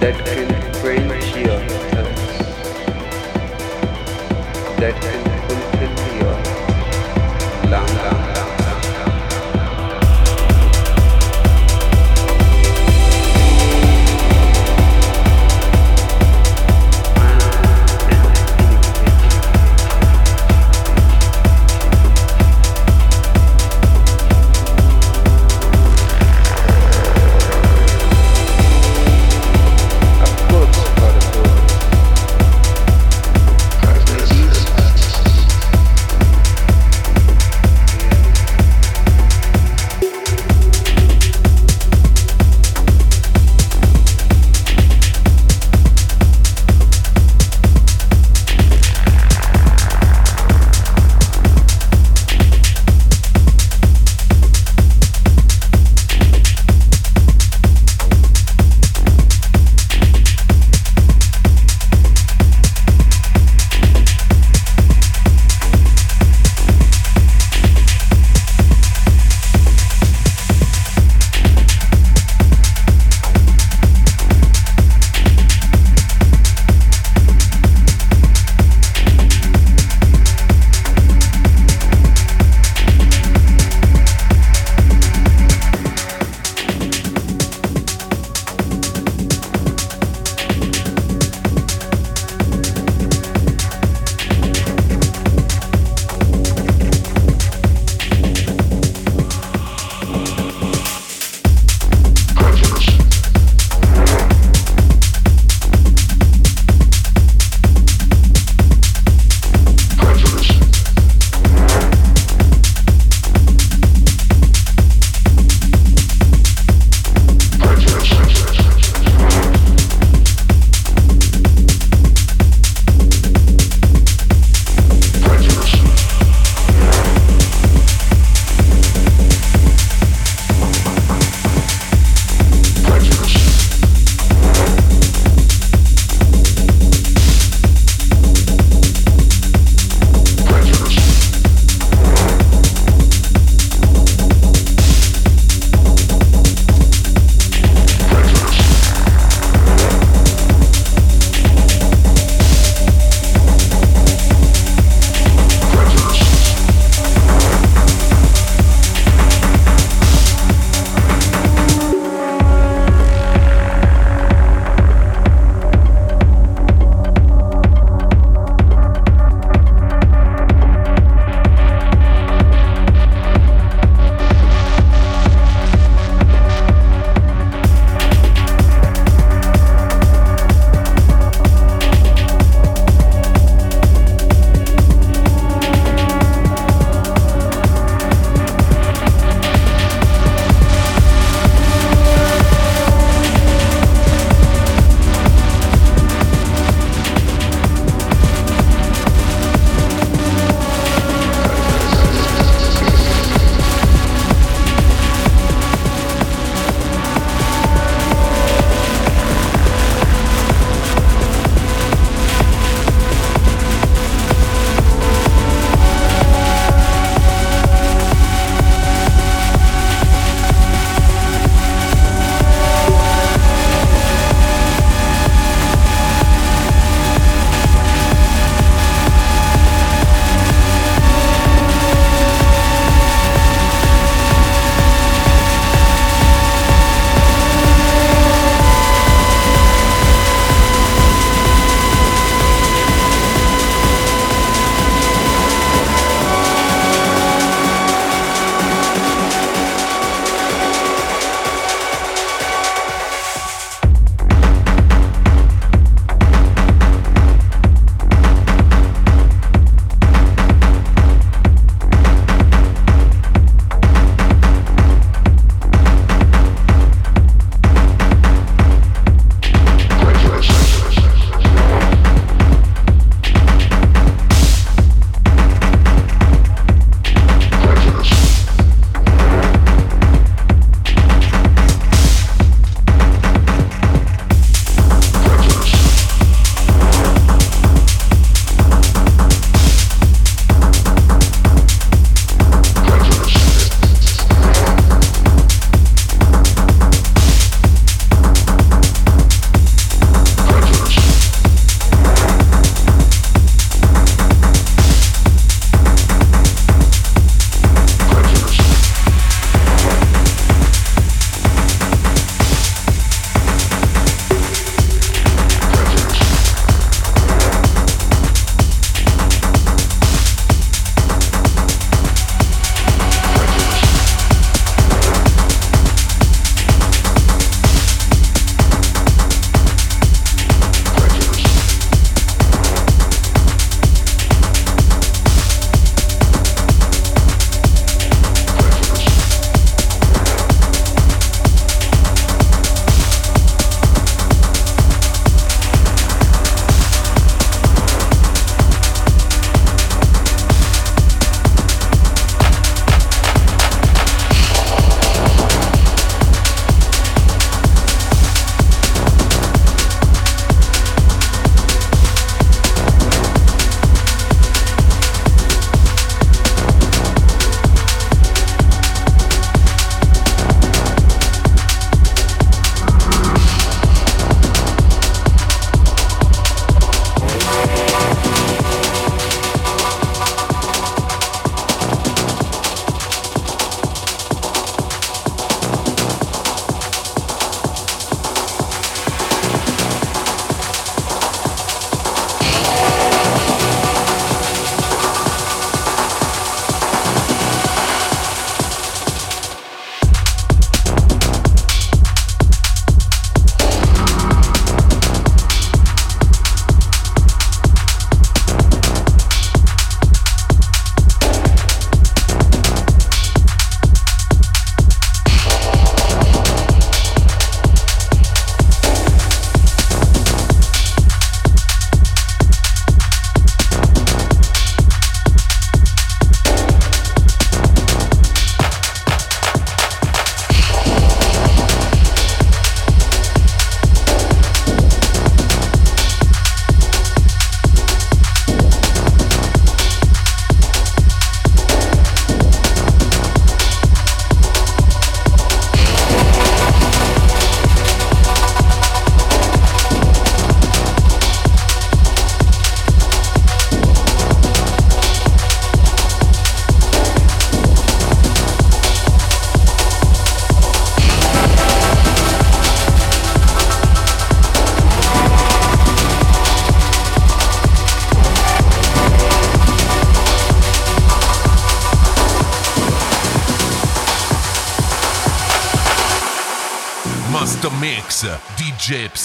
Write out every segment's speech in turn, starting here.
That can your thirst, that can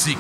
DJ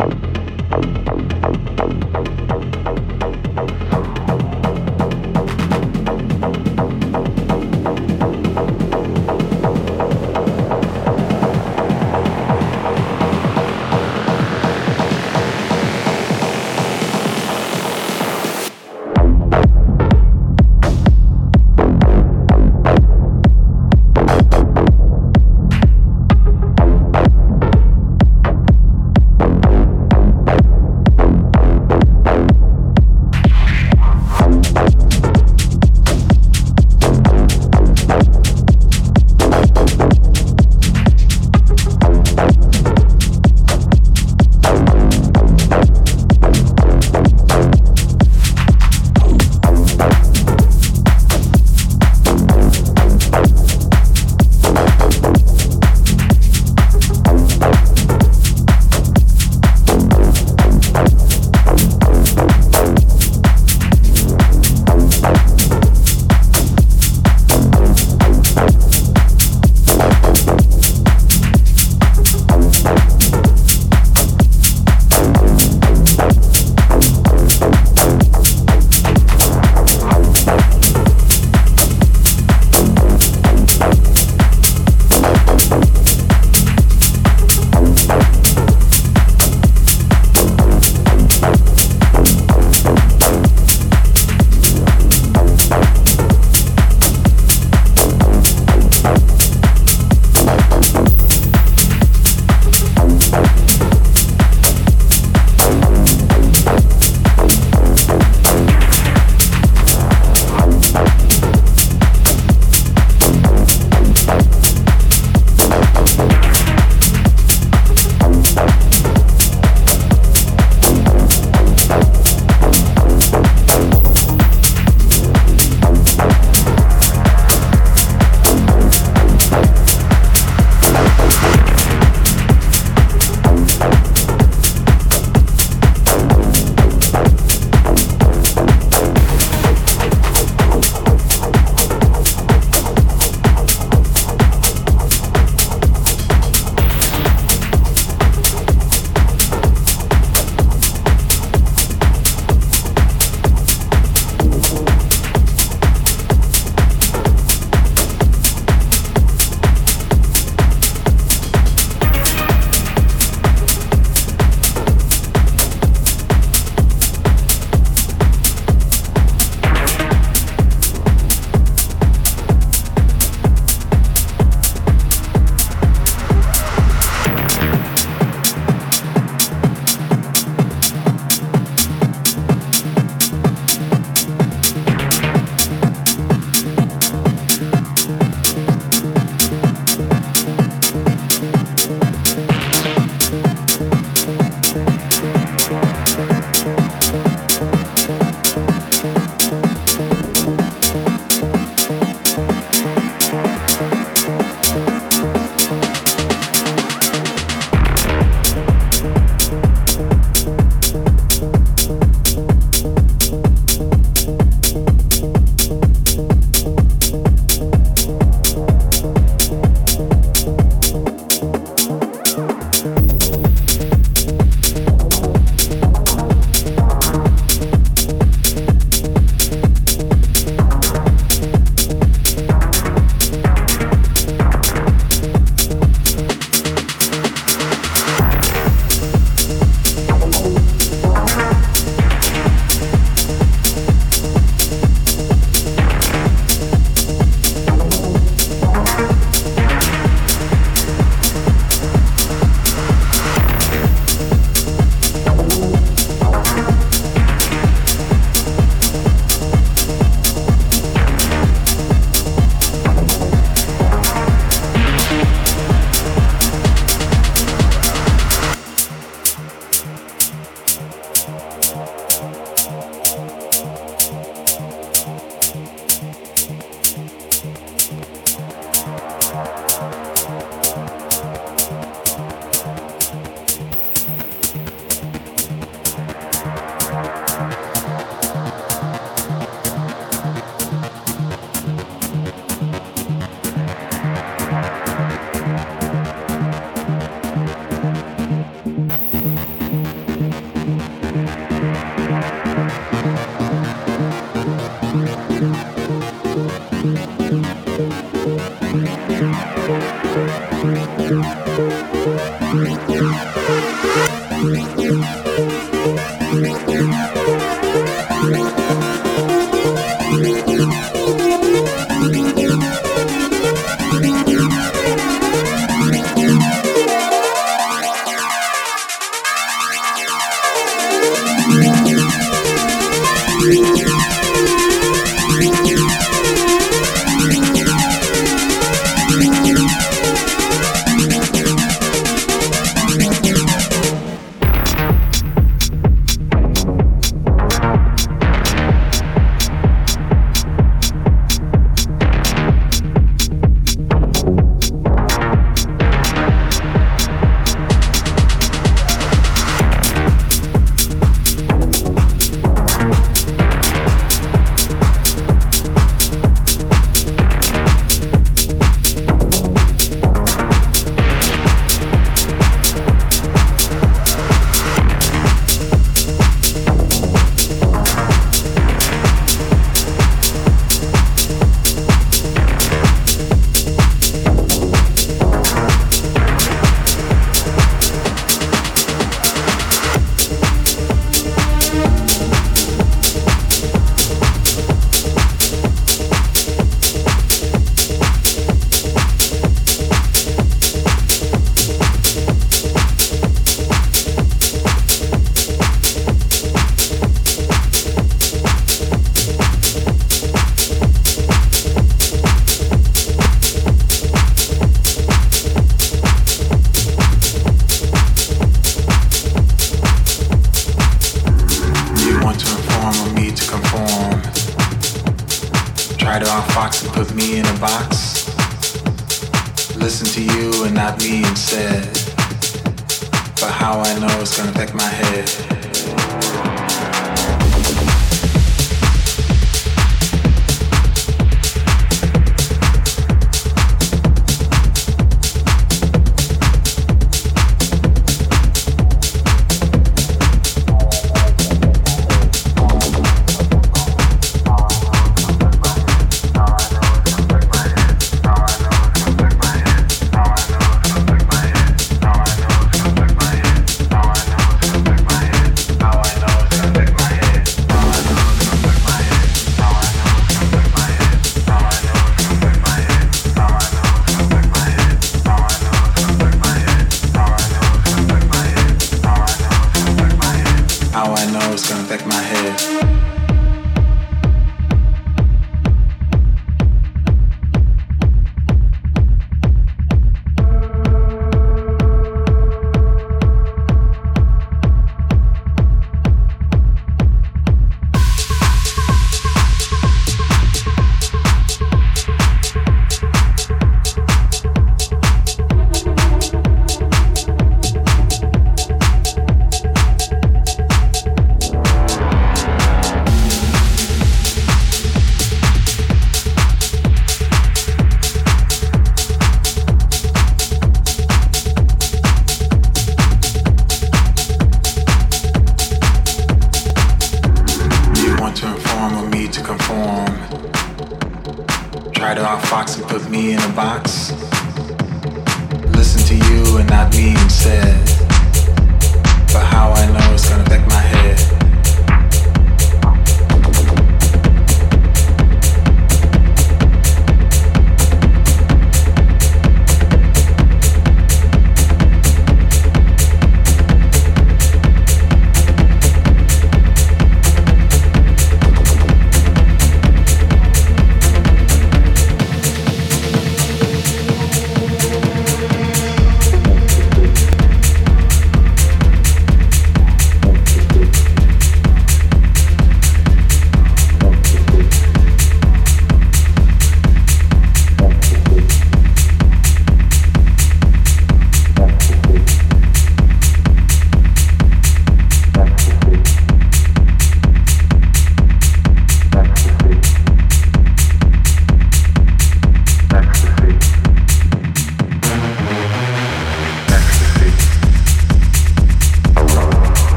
Bye.